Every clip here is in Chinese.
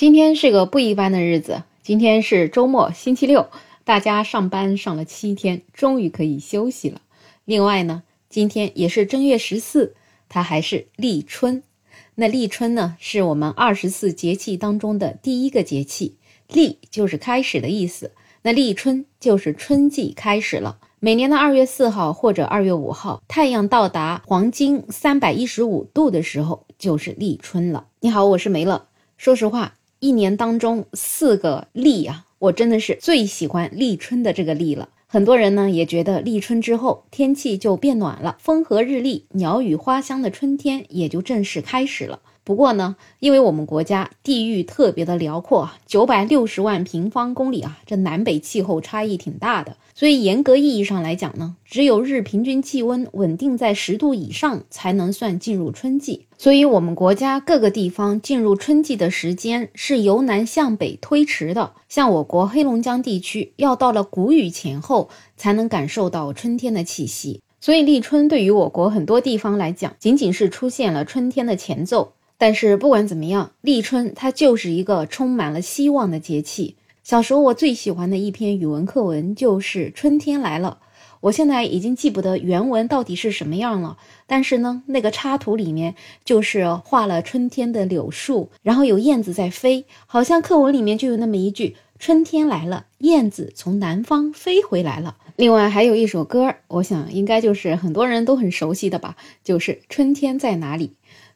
今天是个不一般的日子，今天是周末，星期六，大家上班上了七天，终于可以休息了。另外呢，今天也是正月十四，它还是立春。那立春呢，是我们二十四节气当中的第一个节气，立就是开始的意思。那立春就是春季开始了。每年的二月四号或者二月五号，太阳到达黄金三百一十五度的时候，就是立春了。你好，我是梅乐。说实话。一年当中四个立啊，我真的是最喜欢立春的这个立了。很多人呢也觉得立春之后天气就变暖了，风和日丽，鸟语花香的春天也就正式开始了。不过呢，因为我们国家地域特别的辽阔，九百六十万平方公里啊，这南北气候差异挺大的，所以严格意义上来讲呢，只有日平均气温稳定在十度以上，才能算进入春季。所以，我们国家各个地方进入春季的时间是由南向北推迟的。像我国黑龙江地区，要到了谷雨前后才能感受到春天的气息。所以，立春对于我国很多地方来讲，仅仅是出现了春天的前奏。但是不管怎么样，立春它就是一个充满了希望的节气。小时候我最喜欢的一篇语文课文就是《春天来了》，我现在已经记不得原文到底是什么样了。但是呢，那个插图里面就是画了春天的柳树，然后有燕子在飞，好像课文里面就有那么一句：“春天来了，燕子从南方飞回来了。”另外还有一首歌，我想应该就是很多人都很熟悉的吧，就是《春天在哪里》。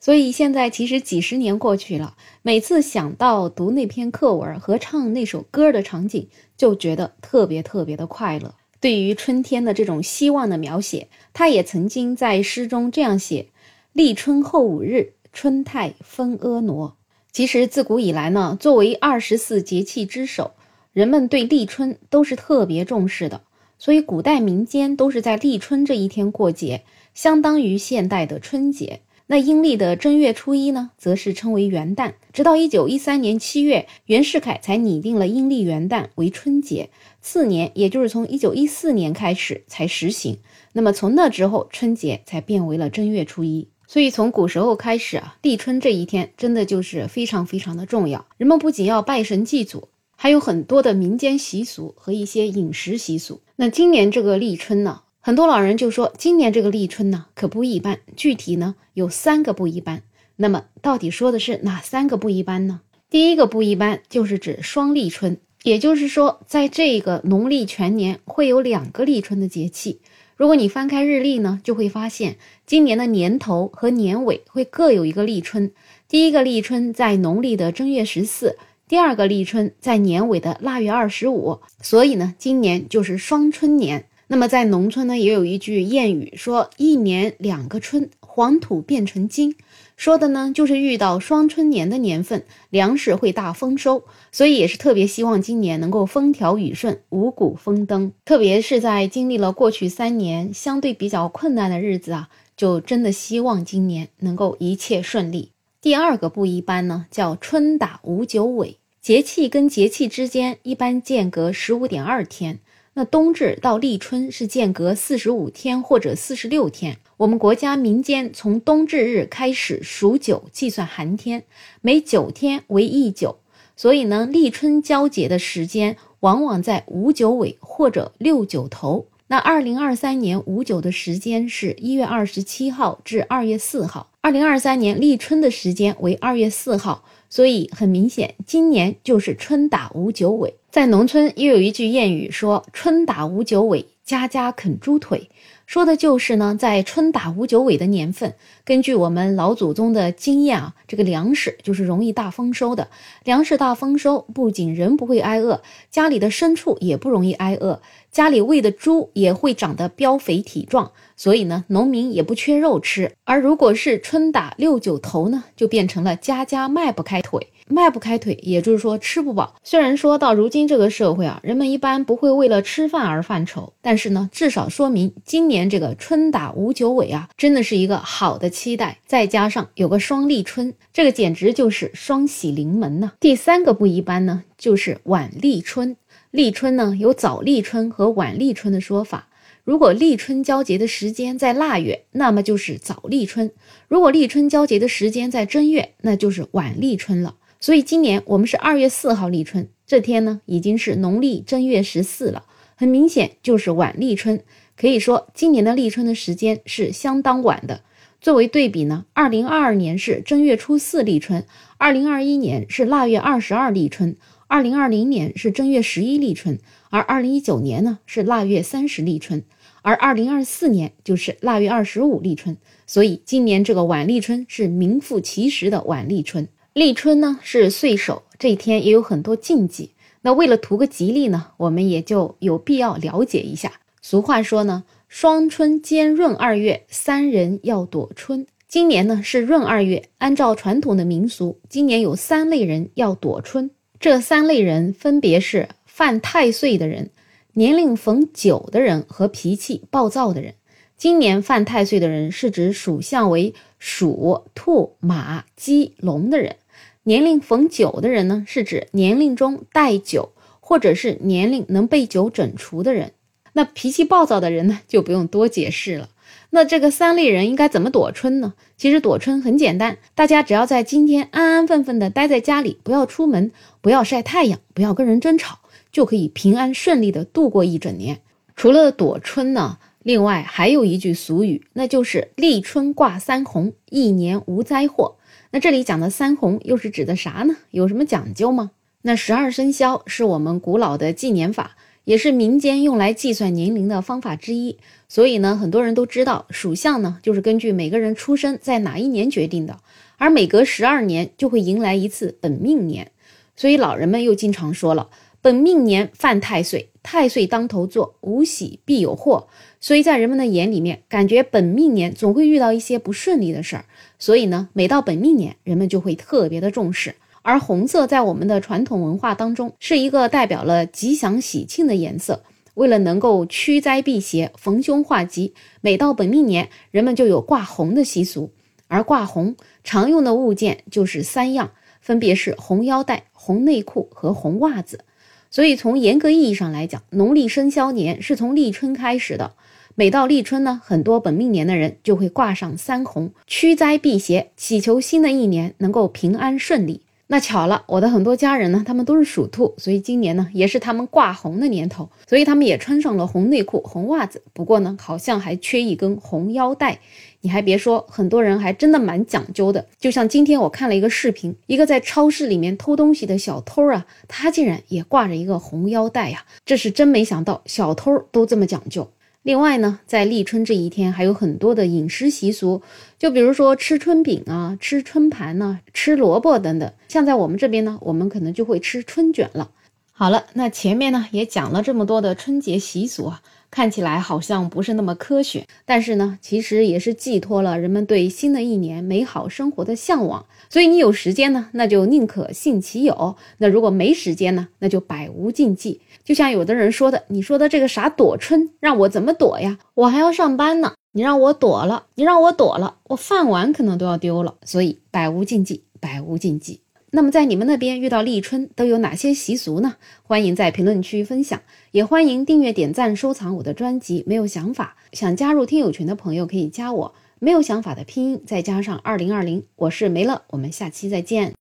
所以现在其实几十年过去了，每次想到读那篇课文和唱那首歌的场景，就觉得特别特别的快乐。对于春天的这种希望的描写，他也曾经在诗中这样写：“立春后五日，春态分婀娜。”其实自古以来呢，作为二十四节气之首，人们对立春都是特别重视的。所以古代民间都是在立春这一天过节，相当于现代的春节。那阴历的正月初一呢，则是称为元旦。直到一九一三年七月，袁世凯才拟定了阴历元旦为春节。次年，也就是从一九一四年开始才实行。那么从那之后，春节才变为了正月初一。所以从古时候开始啊，立春这一天真的就是非常非常的重要。人们不仅要拜神祭祖，还有很多的民间习俗和一些饮食习俗。那今年这个立春呢？很多老人就说，今年这个立春呢，可不一般。具体呢，有三个不一般。那么，到底说的是哪三个不一般呢？第一个不一般就是指双立春，也就是说，在这个农历全年会有两个立春的节气。如果你翻开日历呢，就会发现今年的年头和年尾会各有一个立春。第一个立春在农历的正月十四，第二个立春在年尾的腊月二十五。所以呢，今年就是双春年。那么在农村呢，也有一句谚语说“一年两个春，黄土变成金”，说的呢就是遇到双春年的年份，粮食会大丰收，所以也是特别希望今年能够风调雨顺，五谷丰登。特别是在经历了过去三年相对比较困难的日子啊，就真的希望今年能够一切顺利。第二个不一般呢，叫春打五九尾，节气跟节气之间一般间隔十五点二天。那冬至到立春是间隔四十五天或者四十六天。我们国家民间从冬至日开始数九计算寒天，每九天为一九，所以呢，立春交接的时间往往在五九尾或者六九头。那二零二三年五九的时间是一月二十七号至二月四号，二零二三年立春的时间为二月四号。所以很明显，今年就是春打五九尾。在农村又有一句谚语说：“春打五九尾，家家啃猪腿。”说的就是呢，在春打五九尾的年份，根据我们老祖宗的经验啊，这个粮食就是容易大丰收的。粮食大丰收，不仅人不会挨饿，家里的牲畜也不容易挨饿，家里喂的猪也会长得膘肥体壮，所以呢，农民也不缺肉吃。而如果是春打六九头呢，就变成了家家迈不开腿。迈不开腿，也就是说吃不饱。虽然说到如今这个社会啊，人们一般不会为了吃饭而犯愁，但是呢，至少说明今年这个春打五九尾啊，真的是一个好的期待。再加上有个双立春，这个简直就是双喜临门呢。第三个不一般呢，就是晚立春。立春呢有早立春和晚立春的说法。如果立春交节的时间在腊月，那么就是早立春；如果立春交节的时间在正月，那就是晚立春了。所以今年我们是二月四号立春，这天呢已经是农历正月十四了，很明显就是晚立春。可以说今年的立春的时间是相当晚的。作为对比呢，二零二二年是正月初四立春，二零二一年是腊月二十二立春，二零二零年是正月十一立春，而二零一九年呢是腊月三十立春，而二零二四年就是腊月二十五立春。所以今年这个晚立春是名副其实的晚立春。立春呢是岁首，这一天也有很多禁忌。那为了图个吉利呢，我们也就有必要了解一下。俗话说呢，双春兼闰二月，三人要躲春。今年呢是闰二月，按照传统的民俗，今年有三类人要躲春。这三类人分别是犯太岁的人、年龄逢九的人和脾气暴躁的人。今年犯太岁的人是指属相为鼠、兔、马、鸡、龙的人。年龄逢九的人呢，是指年龄中带九，或者是年龄能被九整除的人。那脾气暴躁的人呢，就不用多解释了。那这个三类人应该怎么躲春呢？其实躲春很简单，大家只要在今天安安分分的待在家里，不要出门，不要晒太阳，不要跟人争吵，就可以平安顺利的度过一整年。除了躲春呢，另外还有一句俗语，那就是立春挂三红，一年无灾祸。那这里讲的三红又是指的啥呢？有什么讲究吗？那十二生肖是我们古老的纪年法，也是民间用来计算年龄的方法之一。所以呢，很多人都知道属相呢，就是根据每个人出生在哪一年决定的。而每隔十二年就会迎来一次本命年，所以老人们又经常说了，本命年犯太岁，太岁当头坐，无喜必有祸。所以在人们的眼里面，感觉本命年总会遇到一些不顺利的事儿。所以呢，每到本命年，人们就会特别的重视。而红色在我们的传统文化当中，是一个代表了吉祥喜庆的颜色。为了能够驱灾避邪、逢凶化吉，每到本命年，人们就有挂红的习俗。而挂红常用的物件就是三样，分别是红腰带、红内裤和红袜子。所以从严格意义上来讲，农历生肖年是从立春开始的。每到立春呢，很多本命年的人就会挂上三红，驱灾避邪，祈求新的一年能够平安顺利。那巧了，我的很多家人呢，他们都是属兔，所以今年呢也是他们挂红的年头，所以他们也穿上了红内裤、红袜子。不过呢，好像还缺一根红腰带。你还别说，很多人还真的蛮讲究的。就像今天我看了一个视频，一个在超市里面偷东西的小偷啊，他竟然也挂着一个红腰带呀，这是真没想到，小偷都这么讲究。另外呢，在立春这一天还有很多的饮食习俗，就比如说吃春饼啊、吃春盘呢、吃萝卜等等。像在我们这边呢，我们可能就会吃春卷了。好了，那前面呢也讲了这么多的春节习俗啊。看起来好像不是那么科学，但是呢，其实也是寄托了人们对新的一年美好生活的向往。所以你有时间呢，那就宁可信其有；那如果没时间呢，那就百无禁忌。就像有的人说的，你说的这个啥躲春，让我怎么躲呀？我还要上班呢，你让我躲了，你让我躲了，我饭碗可能都要丢了。所以百无禁忌，百无禁忌。那么在你们那边遇到立春都有哪些习俗呢？欢迎在评论区分享，也欢迎订阅、点赞、收藏我的专辑。没有想法想加入听友群的朋友可以加我，没有想法的拼音再加上二零二零，我是梅乐，我们下期再见。